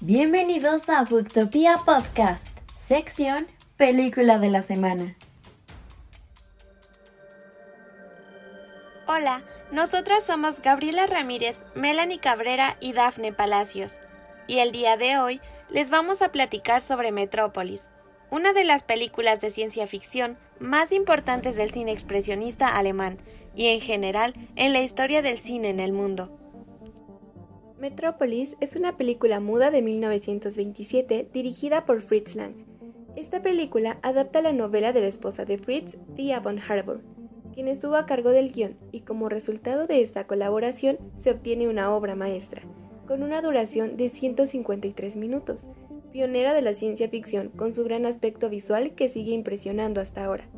Bienvenidos a Booktopia Podcast, sección Película de la Semana. Hola, nosotras somos Gabriela Ramírez, Melanie Cabrera y Dafne Palacios. Y el día de hoy les vamos a platicar sobre Metrópolis, una de las películas de ciencia ficción más importantes del cine expresionista alemán y en general en la historia del cine en el mundo. Metrópolis es una película muda de 1927 dirigida por Fritz Lang. Esta película adapta la novela de la esposa de Fritz, Thea von Harbour, quien estuvo a cargo del guion, y como resultado de esta colaboración se obtiene una obra maestra, con una duración de 153 minutos, pionera de la ciencia ficción con su gran aspecto visual que sigue impresionando hasta ahora.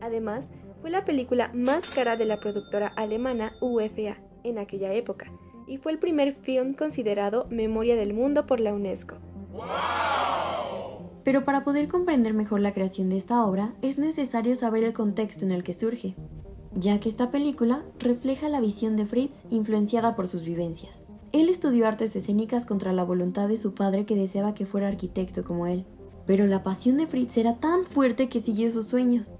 Además, fue la película más cara de la productora alemana UFA en aquella época, y fue el primer film considerado Memoria del Mundo por la UNESCO. Pero para poder comprender mejor la creación de esta obra es necesario saber el contexto en el que surge, ya que esta película refleja la visión de Fritz influenciada por sus vivencias. Él estudió artes escénicas contra la voluntad de su padre que deseaba que fuera arquitecto como él, pero la pasión de Fritz era tan fuerte que siguió sus sueños.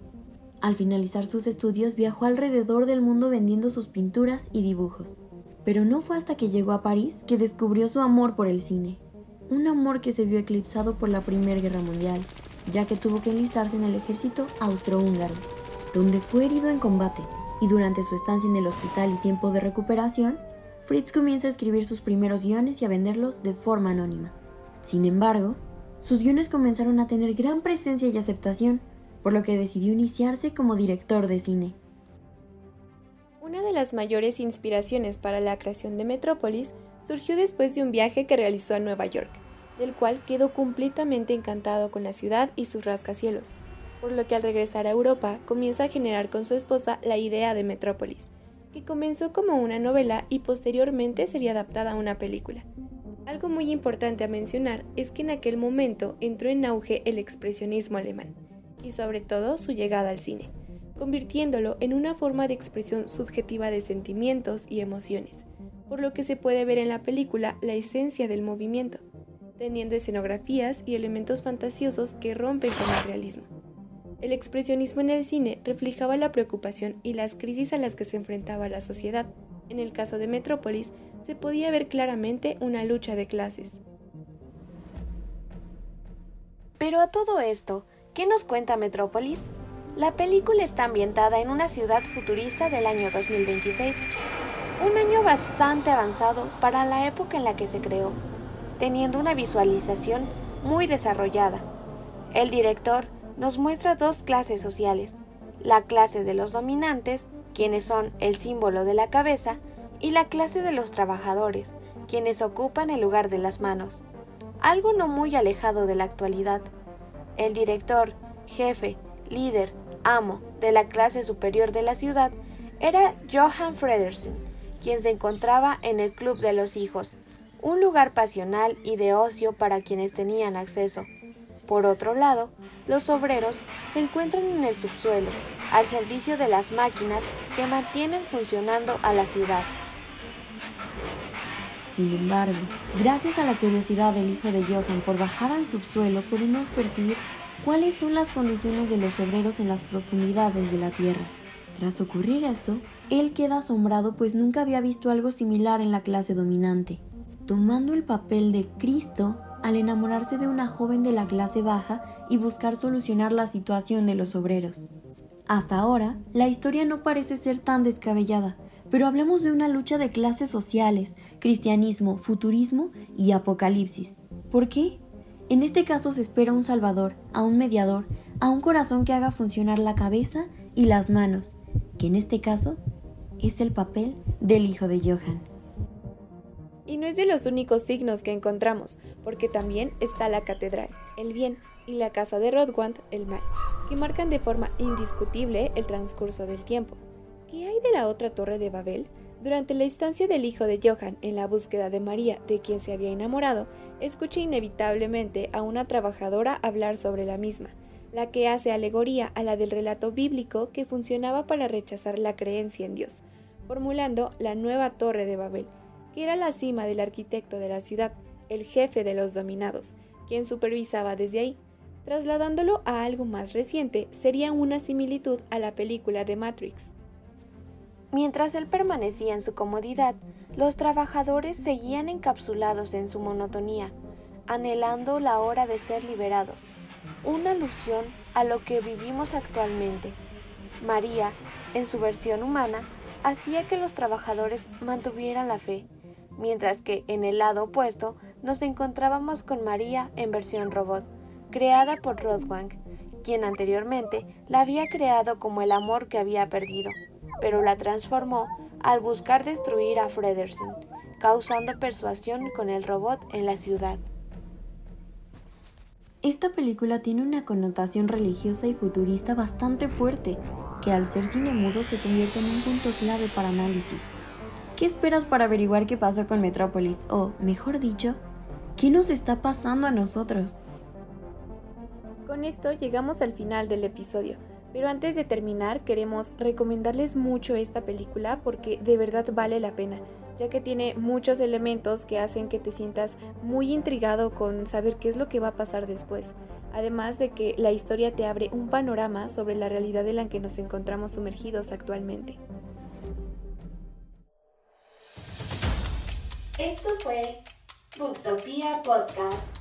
Al finalizar sus estudios viajó alrededor del mundo vendiendo sus pinturas y dibujos. Pero no fue hasta que llegó a París que descubrió su amor por el cine. Un amor que se vio eclipsado por la Primera Guerra Mundial, ya que tuvo que enlistarse en el ejército austrohúngaro, donde fue herido en combate, y durante su estancia en el hospital y tiempo de recuperación, Fritz comienza a escribir sus primeros guiones y a venderlos de forma anónima. Sin embargo, sus guiones comenzaron a tener gran presencia y aceptación, por lo que decidió iniciarse como director de cine. Una de las mayores inspiraciones para la creación de Metrópolis surgió después de un viaje que realizó a Nueva York, del cual quedó completamente encantado con la ciudad y sus rascacielos, por lo que al regresar a Europa comienza a generar con su esposa la idea de Metrópolis, que comenzó como una novela y posteriormente sería adaptada a una película. Algo muy importante a mencionar es que en aquel momento entró en auge el expresionismo alemán, y sobre todo su llegada al cine convirtiéndolo en una forma de expresión subjetiva de sentimientos y emociones, por lo que se puede ver en la película la esencia del movimiento, teniendo escenografías y elementos fantasiosos que rompen con el realismo. El expresionismo en el cine reflejaba la preocupación y las crisis a las que se enfrentaba la sociedad. En el caso de Metrópolis, se podía ver claramente una lucha de clases. Pero a todo esto, ¿qué nos cuenta Metrópolis? La película está ambientada en una ciudad futurista del año 2026, un año bastante avanzado para la época en la que se creó, teniendo una visualización muy desarrollada. El director nos muestra dos clases sociales, la clase de los dominantes, quienes son el símbolo de la cabeza, y la clase de los trabajadores, quienes ocupan el lugar de las manos, algo no muy alejado de la actualidad. El director, jefe, líder, amo de la clase superior de la ciudad era Johann Fredersen, quien se encontraba en el Club de los Hijos, un lugar pasional y de ocio para quienes tenían acceso. Por otro lado, los obreros se encuentran en el subsuelo, al servicio de las máquinas que mantienen funcionando a la ciudad. Sin embargo, gracias a la curiosidad del hijo de Johann por bajar al subsuelo, podemos percibir cuáles son las condiciones de los obreros en las profundidades de la tierra. Tras ocurrir esto, él queda asombrado pues nunca había visto algo similar en la clase dominante, tomando el papel de Cristo al enamorarse de una joven de la clase baja y buscar solucionar la situación de los obreros. Hasta ahora, la historia no parece ser tan descabellada, pero hablamos de una lucha de clases sociales, cristianismo, futurismo y apocalipsis. ¿Por qué? En este caso se espera un salvador, a un mediador, a un corazón que haga funcionar la cabeza y las manos, que en este caso es el papel del hijo de Johann. Y no es de los únicos signos que encontramos, porque también está la catedral, el bien, y la casa de Rodwand, el mal, que marcan de forma indiscutible el transcurso del tiempo. ¿Qué hay de la otra torre de Babel? Durante la instancia del hijo de Johann en la búsqueda de María, de quien se había enamorado, escucha inevitablemente a una trabajadora hablar sobre la misma, la que hace alegoría a la del relato bíblico que funcionaba para rechazar la creencia en Dios, formulando la nueva Torre de Babel, que era la cima del arquitecto de la ciudad, el jefe de los dominados, quien supervisaba desde ahí. Trasladándolo a algo más reciente, sería una similitud a la película de Matrix. Mientras él permanecía en su comodidad, los trabajadores seguían encapsulados en su monotonía, anhelando la hora de ser liberados, una alusión a lo que vivimos actualmente. María, en su versión humana, hacía que los trabajadores mantuvieran la fe, mientras que en el lado opuesto nos encontrábamos con María en versión robot, creada por Rodwang, quien anteriormente la había creado como el amor que había perdido, pero la transformó al buscar destruir a Fredersen, causando persuasión con el robot en la ciudad. Esta película tiene una connotación religiosa y futurista bastante fuerte, que al ser cine mudo se convierte en un punto clave para análisis. ¿Qué esperas para averiguar qué pasó con Metrópolis? O, mejor dicho, ¿qué nos está pasando a nosotros? Con esto llegamos al final del episodio, pero antes de terminar queremos recomendarles mucho esta película porque de verdad vale la pena, ya que tiene muchos elementos que hacen que te sientas muy intrigado con saber qué es lo que va a pasar después, además de que la historia te abre un panorama sobre la realidad en la que nos encontramos sumergidos actualmente. Esto fue Booktopia Podcast.